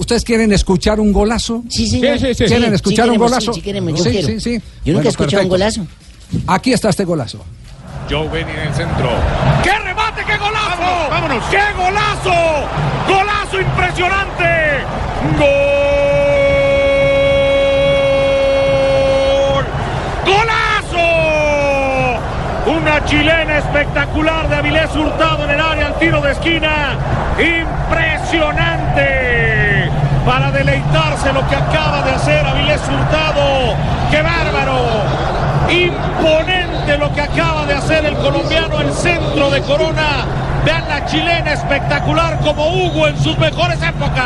¿Ustedes quieren escuchar un golazo? Sí, señor. Sí, sí, sí. ¿Quieren Sí, escuchar sí un queremos, golazo? Sí, sí queremos, yo Sí, quiero. sí, sí. Yo nunca Bueno, he escuchado un golazo. Aquí está este golazo. Joe Benny en el centro. ¡Qué remate, qué golazo! ¡Vámonos! ¡Qué golazo! ¡Golazo impresionante! ¡Gol! ¡Golazo! Una chilena espectacular de Avilés Hurtado en el área al tiro de esquina. ¡Impresionante! Para deleitarse lo que acaba de hacer Avilés Hurtado. ¡Qué bárbaro! Imponente lo que acaba de hacer el colombiano, el centro de Corona. Vean la chilena espectacular como Hugo en sus mejores épocas.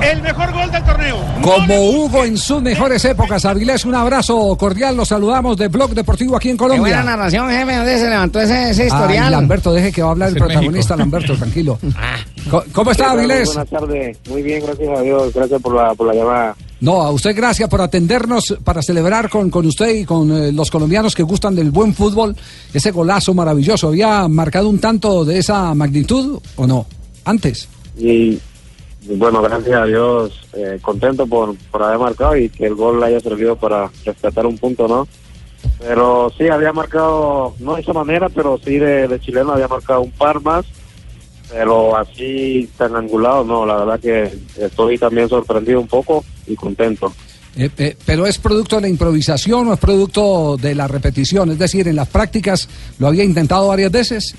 El mejor gol del torneo. Como Hugo en sus mejores épocas, Avilés, un abrazo cordial. Los saludamos de Blog Deportivo aquí en Qué buena Colombia. narración, jefe. ¿Dónde se levantó ese, ese Ay, historial? Lamberto, deje que va a hablar el protagonista, Lamberto, tranquilo. Co- ¿Cómo está, Avilés? Buenas tardes, muy bien, gracias a Dios, gracias por la, por la llamada. No, a usted gracias por atendernos para celebrar con, con usted y con eh, los colombianos que gustan del buen fútbol ese golazo maravilloso. ¿Había marcado un tanto de esa magnitud o no? Antes. Y bueno, gracias a Dios, eh, contento por, por haber marcado y que el gol haya servido para rescatar un punto, ¿no? Pero sí, había marcado, no de esa manera, pero sí de, de chileno había marcado un par más, pero así tan angulado, no, la verdad que estoy también sorprendido un poco y contento. Eh, eh, pero es producto de la improvisación o es producto de la repetición. Es decir, en las prácticas lo había intentado varias veces.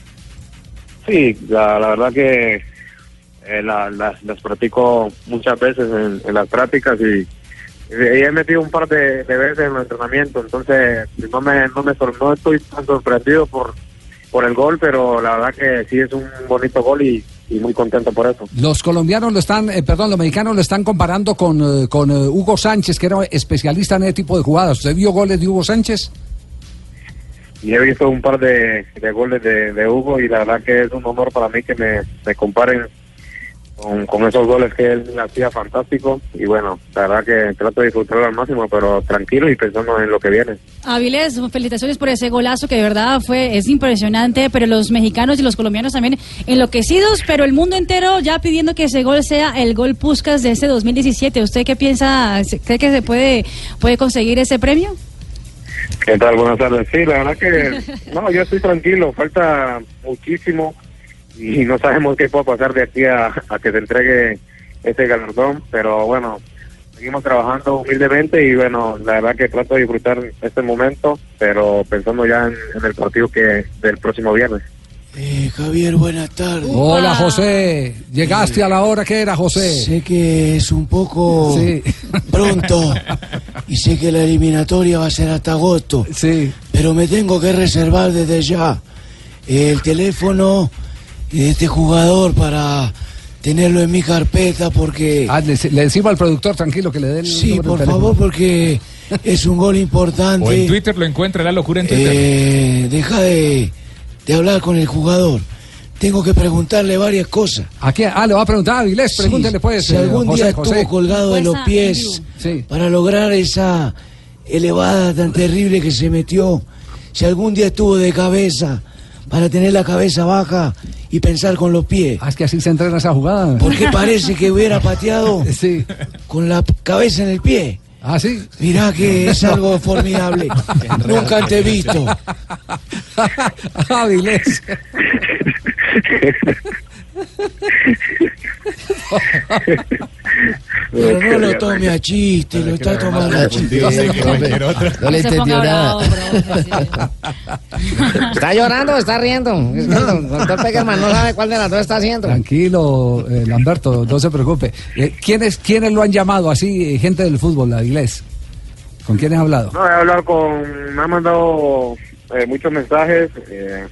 Sí, la, la verdad que eh, la- la- las practico muchas veces en, en las prácticas y, y he metido un par de, de veces en el entrenamiento, entonces no me, no me no estoy tan sorprendido por, por el gol, pero la verdad que sí es un bonito gol y, y muy contento por eso. Los colombianos lo están, eh, perdón, los mexicanos lo están comparando con, eh, con eh, Hugo Sánchez, que era especialista en ese tipo de jugadas. ¿Usted vio goles de Hugo Sánchez? Y he visto un par de, de goles de, de Hugo y la verdad que es un honor para mí que me, me comparen con, con esos goles que él hacía fantástico y bueno, la verdad que trato de disfrutarlo al máximo, pero tranquilo y pensando en lo que viene. Avilés, felicitaciones por ese golazo que de verdad fue es impresionante, pero los mexicanos y los colombianos también enloquecidos, pero el mundo entero ya pidiendo que ese gol sea el gol Puskas de este 2017. ¿Usted qué piensa? ¿Cree que se puede puede conseguir ese premio? ¿Qué tal? Buenas tardes. Sí, la verdad que no, yo estoy tranquilo, falta muchísimo y no sabemos qué puede pasar de aquí a, a que se entregue este galardón, pero bueno, seguimos trabajando humildemente y bueno, la verdad que trato de disfrutar este momento, pero pensando ya en, en el partido que del próximo viernes. Eh, Javier, buenas tardes. Hola, José. Llegaste a la hora que era, José. Sé que es un poco Sí. pronto y sé que la eliminatoria va a ser hasta agosto, Sí. pero me tengo que reservar desde ya el teléfono de este jugador para tenerlo en mi carpeta porque... Ah, le, le decimos al productor, tranquilo, que le dé el Sí, por favor, porque es un gol importante. O en Twitter lo encuentra, la locura en Twitter. Eh, deja de, de hablar con el jugador. Tengo que preguntarle varias cosas. ¿A quién? Ah, le va a preguntar a Avilés, Sí, pregúntele pues. si eh, algún José, día José. estuvo colgado de los pies Sí. para lograr esa elevada tan terrible que se metió. Si algún día estuvo de cabeza para tener la cabeza baja y pensar con los pies. Ah, es que así se entrena esa jugada. Porque parece que hubiera pateado Sí. con la cabeza en el pie. Ah, sí. Mirá que es algo formidable. Nunca antes visto. Avilés. Pero no lo tome a chiste, lo está tomando a chiste. No le profe, sí. ¿Está llorando o está riendo? Es que el doctor Peckerman no sabe cuál de las dos está haciendo. Tranquilo, eh, Lamberto, no se preocupe. Eh, ¿quiénes, ¿Quiénes lo han llamado así, eh, gente del fútbol, Avilés? ¿Con quiénes ha hablado? No, he hablado con, me han mandado eh, muchos mensajes, eh,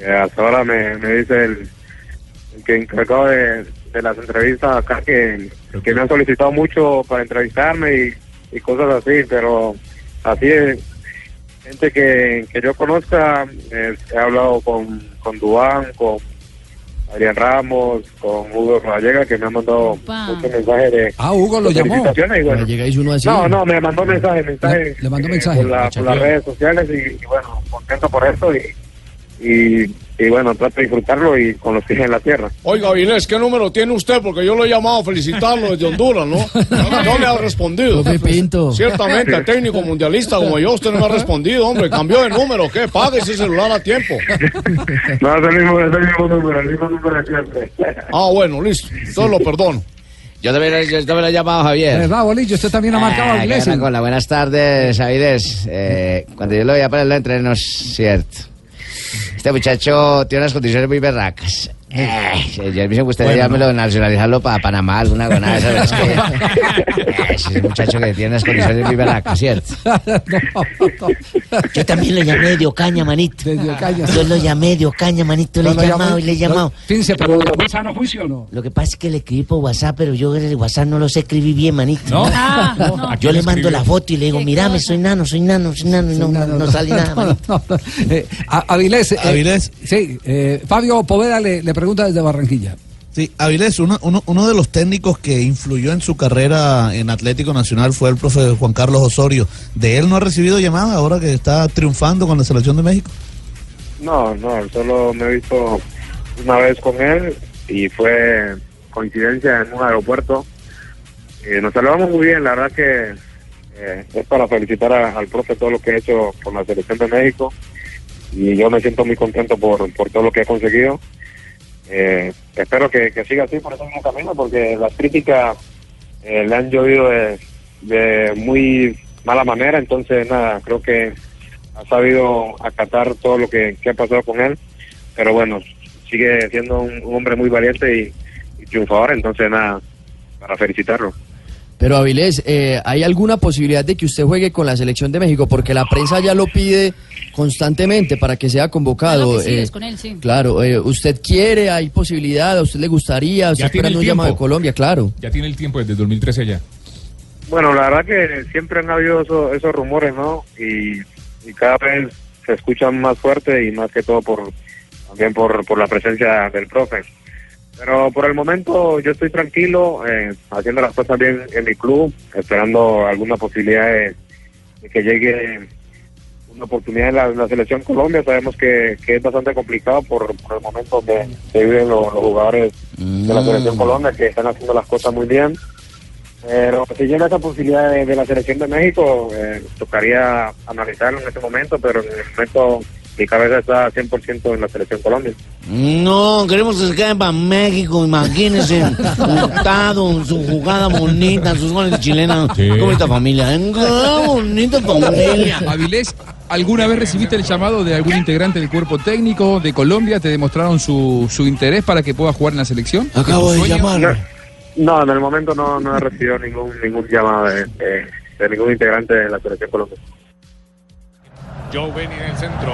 eh, hasta ahora me, me dice el, el que encargado de, de las entrevistas acá que, que me han solicitado mucho para entrevistarme y, y cosas así, pero así es, gente que, que yo conozca, eh, he hablado con, con Dubán, con Adrián Ramos, con Hugo Vallega, que me han mandado Opa. muchos mensajes de Ah, Hugo lo llamó. y bueno, uno así. no, no, me mandó mensaje, mensaje, Le- le mandó eh, mensaje. por, la- por las redes sociales y, y bueno, contento por eso y, y, y bueno, trato de disfrutarlo y con los pies en la tierra. Oiga, Vilés, ¿qué número tiene usted? Porque yo lo he llamado a felicitarlo desde Honduras, ¿no? No, no me ha respondido. Pinto. Ciertamente, técnico mundialista como yo, usted no me ha respondido, hombre. Cambió de número, ¿qué? Pague ese celular a tiempo. No, es el mismo, es el mismo número, el mismo número de siempre. Ah, bueno, listo. Entonces lo perdono. Yo también, yo también lo he llamado a Javier. ¿Verdad, Bolillo? Usted también ha marcado Ah, a qué Iglesias. Buenas tardes, Avides. Eh, cuando yo lo voy a poner entre nos, cierto. Este muchacho tiene unas condiciones muy berracas. Eh, yo me gustaría llamármelo, nacionalizarlo para Panamá, alguna gonada de esas. Es que, eh, ese muchacho que tiene unas condiciones muy berracas, ¿cierto? Yo también lo llamé de Ocaña, manito. De Ocaña. Yo lo llamé de Ocaña, manito. Le he No llamado y le he no, llamado. Fíjense, pero ¿lo o no? Lo que pasa es que le escribí por WhatsApp, pero yo el WhatsApp no lo sé escribir bien, manito. Ah, no. Yo le mando la foto y le digo, mirame, soy nano, soy nano, soy nano, y no, no, no sale nada, manito. no, no. Eh, a- Avilés. eh, Avilés. sí, eh, Fabio Poveda le, le pregunta desde Barranquilla. Sí, Avilés, uno, uno, uno de los técnicos que influyó en su carrera en Atlético Nacional fue el profe Juan Carlos Osorio. ¿De él no ha recibido llamada ahora que está triunfando con la selección de México? No, no, solo me he visto una vez con él y fue coincidencia en un aeropuerto. Eh, nos saludamos muy bien, la verdad que eh, es para felicitar a- al profe todo lo que ha hecho con la selección de México y yo me siento muy contento por, por todo lo que ha conseguido. Eh, espero que, siga así por ese mismo camino porque las críticas eh, le han llovido de, de muy mala manera, entonces nada, creo que ha sabido acatar todo lo que, que ha pasado con él, pero bueno, sigue siendo un, un hombre muy valiente y, y triunfador, entonces nada, para felicitarlo. Pero Avilés, eh, ¿hay alguna posibilidad de que usted juegue con la selección de México? Porque la prensa ya lo pide constantemente para que sea convocado. Claro que sí, eh, es con él, sí. Claro, eh, ¿usted quiere? ¿Hay posibilidad? ¿A usted le gustaría? ¿Usted Ya tiene esperando el un llamado de tiempo. Colombia? Claro. Ya tiene el tiempo desde 2013 ya. Bueno, la verdad que siempre han habido eso- esos rumores, ¿no? Y, y cada vez se escuchan más fuerte y más que todo por también por, por la presencia del profe. Pero por el momento yo estoy tranquilo, eh, haciendo las cosas bien en mi club, esperando alguna posibilidad de, de que llegue una oportunidad en la, en la selección Colombia. Sabemos que, que es bastante complicado por, por el momento que, que viven los, los jugadores de la selección Colombia, que están haciendo las cosas muy bien. Pero si llega esa posibilidad de, de la selección de México, eh, tocaría analizarlo en este momento, pero en el momento mi cabeza está 100% en la selección Colombia. No, queremos que se queden para México, imagínense, juntado, su jugada bonita, sus goles chilenos. Sí. Qué bonita familia, ¿eh? Qué bonita familia. Avilés, ¿alguna vez recibiste el llamado de algún integrante del cuerpo técnico de Colombia? ¿Te demostraron su, su interés para que pueda jugar en la selección? Acabo de llamar. No, en el momento no, no he recibido ningún ningún llamado de, de- de ningún integrante de la selección Colombia. Joe Benny en el centro.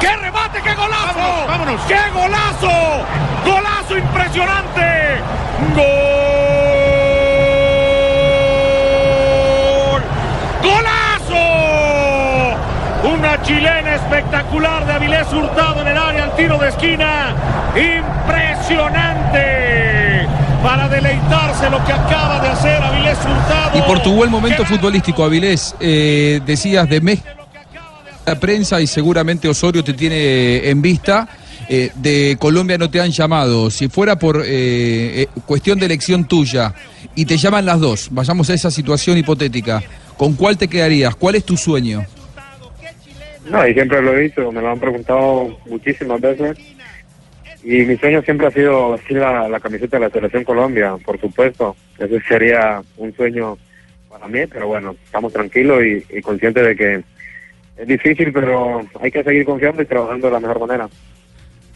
¡Qué remate, qué golazo! ¡Vámonos! ¡Qué golazo! ¡Golazo impresionante! ¡Gol! ¡Golazo! Una chilena espectacular de Avilés Hurtado en el área al tiro de esquina. ¡Impresionante! Para deleitarse lo que acaba de hacer Avilés Hurtado. Y por tu buen momento ¡Qué futbolístico, Avilés, eh, decías de México, la prensa y seguramente Osorio te tiene en vista. eh, de Colombia no te han llamado. Si fuera por eh, eh, cuestión de elección tuya y te llaman las dos, vayamos a esa situación hipotética, ¿con cuál te quedarías? ¿Cuál es tu sueño? No, y siempre lo he dicho, me lo han preguntado muchísimas veces. Y mi sueño siempre ha sido vestir la, camiseta de la Selección Colombia, por supuesto. Ese sería un sueño para mí, pero bueno, estamos tranquilos y conscientes de que es difícil, pero hay que seguir confiando y trabajando de la mejor manera.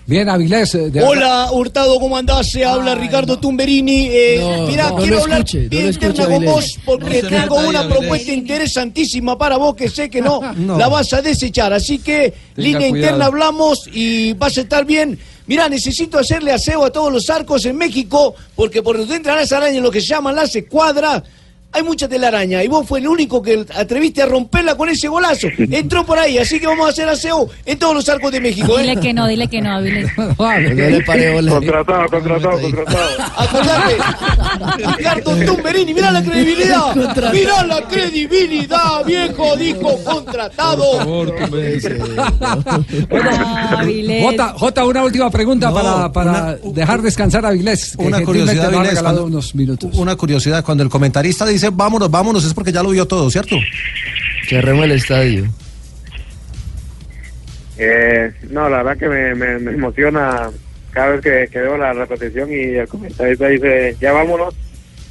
Bien, Avilés. eh, de Hola, Hurtado, ¿cómo andás? Se habla Ricardo Tumberini. Eh, No, mirá, no, quiero no hablar escuche, bien interna con vos porque tengo una Avilés. propuesta interesantísima para vos que sé que no, No. la vas a desechar. Así que, línea cuidado. interna hablamos y vas a estar bien. Mirá, necesito hacerle aseo a todos los arcos en México porque por donde entran las arañas, lo que se llaman las escuadras, hay mucha telaraña y vos fue el único que atreviste a romperla con ese golazo. Entró por ahí, así que vamos a hacer aseo en todos los arcos de México. ¿eh? Dile que no, dile que no, Avilés. Contratado, contratado, contratado. Acordate, Ricardo Tumberini, mirá la credibilidad, mirá la credibilidad, viejo, dijo contratado. Jota, Jota, una última pregunta No, para, para una- dejar descansar a Avilés. que Una curiosidad, cuando- unos minutos. Una curiosidad, cuando el comentarista dice vámonos, vámonos, es porque ya lo vio todo, ¿cierto? Cerremos el estadio. Eh, no, la verdad que me, me, me emociona cada vez que, que veo la repetición y el comentarista dice, ya vámonos.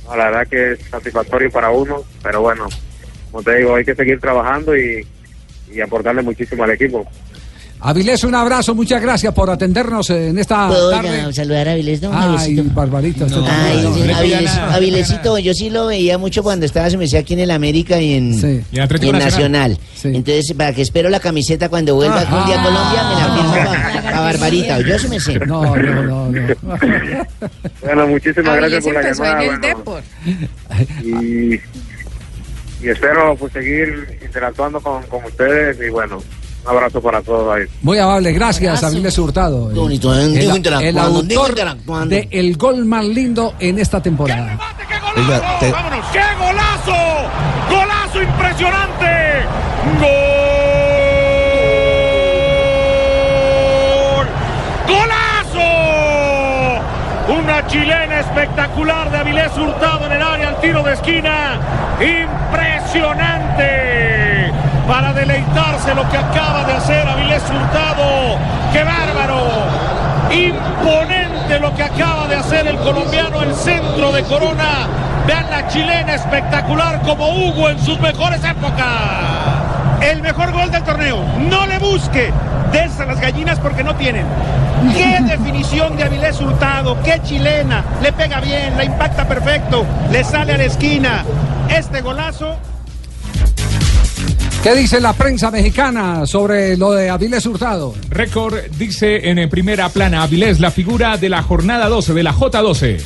No, la verdad que es satisfactorio para uno, pero bueno, como te digo, hay que seguir trabajando y, y aportarle muchísimo al equipo. Avilés, un abrazo, muchas gracias por atendernos en esta ¿Puedo tarde. saludar a Avilés, no? Ay? Barbarita, usted Ay, también. sí, Avilés- Avilesito, yo sí lo veía mucho cuando estaba, se me decía aquí en el América y en, Y en Atlético y en Nacional. Nacional. Entonces, para que espero la camiseta cuando vuelva algún día a Colombia, me la firmo para Barbarita. Yo sí me sé. No, no, no, no. Bueno, muchísimas gracias por la llamada. bueno, y, y espero pues seguir interactuando con, con ustedes y bueno, un abrazo para todos ahí. Muy amable, gracias, Abrazo. Avilés Hurtado. Qué bonito, ¿eh? el, Digo el interactuando, digo autor interactuando. de el gol más lindo en esta temporada. ¡Vámonos! ¡Qué golazo! ¡Golazo impresionante! ¡Gol! ¡Golazo! Una chilena espectacular de Avilés Hurtado en el área al tiro de esquina. ¡Impresionante! Para deleitarse lo que acaba de hacer Avilés Hurtado. ¡Qué bárbaro! Imponente lo que acaba de hacer el colombiano, el centro de Corona. Vean la chilena espectacular como Hugo en sus mejores épocas. El mejor gol del torneo. No le busque. Des a las gallinas porque no tienen. Qué definición de Avilés Hurtado. Qué chilena. Le pega bien, la impacta perfecto. Le sale a la esquina. Este golazo. ¿Qué dice la prensa mexicana sobre lo de Avilés Hurtado? Récord dice en primera plana Avilés, la figura de la jornada 12, de la J12.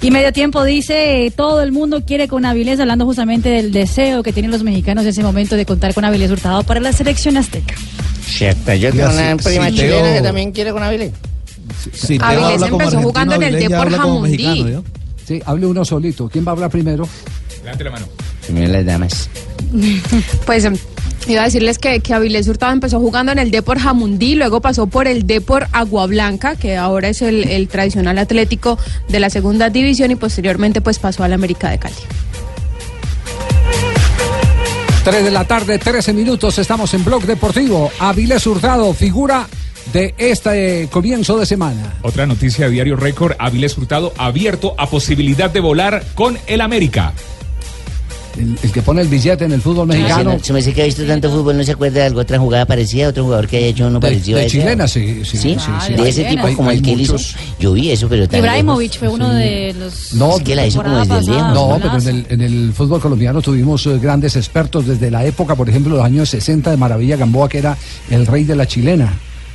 Y medio tiempo dice, todo el mundo quiere con Avilés, hablando justamente del deseo que tienen los mexicanos en ese momento de contar con Avilés Hurtado para la selección azteca. Cierto, yo tengo una prima sí, chilena Teo. que también quiere con Avilés. Avilés empezó jugando en el Depor Jamundí. Sí, hable uno solito. ¿Quién va a hablar primero? Levante la mano. Primero las damas. Pues em, iba a decirles que, que Avilés Hurtado empezó jugando en el Depor Jamundí, luego pasó por el Depor Agua Blanca, que ahora es el, el tradicional atlético de la segunda división, y posteriormente pues pasó al América de Cali. 3 de la tarde, 13 minutos. Estamos en Blog Deportivo. Avilés Hurtado, figura de este comienzo de semana. Otra noticia de Diario Récord, Avilés Hurtado abierto a posibilidad de volar con el América. El, el que pone el billete en el fútbol mexicano. Se me dice que ha visto tanto fútbol, ¿no se acuerda de alguna otra jugada parecida? ¿Otro jugador que haya hecho uno De- parecido de a ese? chilena, sí, sí, sí, sí. De ese tipo Hay- como hay el que hizo. Yo vi eso, pero tan Ibrahimovic fue uno de los... No, Es que la hizo como desde pasada. lejos. No, pero en el, en el fútbol colombiano tuvimos eh, grandes expertos desde la época, por ejemplo, los años 60 de Maravilla Gamboa, que era el rey de la chilena.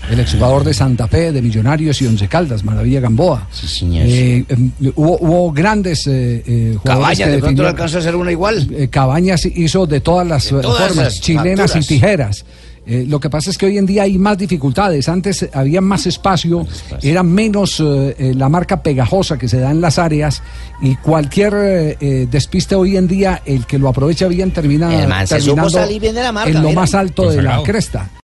El exjugador de Santa Fe, de Millonarios y Once Caldas, Maravilla Gamboa. Sí, señor. Eh, em, hubo, hubo grandes eh, eh, jugadores Cabañas, que de pronto definieron- le alcanzó a hacer una igual. Eh, Cabañas hizo de todas las De todas formas, chilenas facturas. y tijeras. Eh, lo que pasa es que hoy en día hay más dificultades. Antes había más espacio, era menos eh, eh, la marca pegajosa que se da en las áreas y cualquier despiste hoy en día, el que lo aprovecha bien termina terminando salir bien de la marca, en lo mira. más alto de la cresta.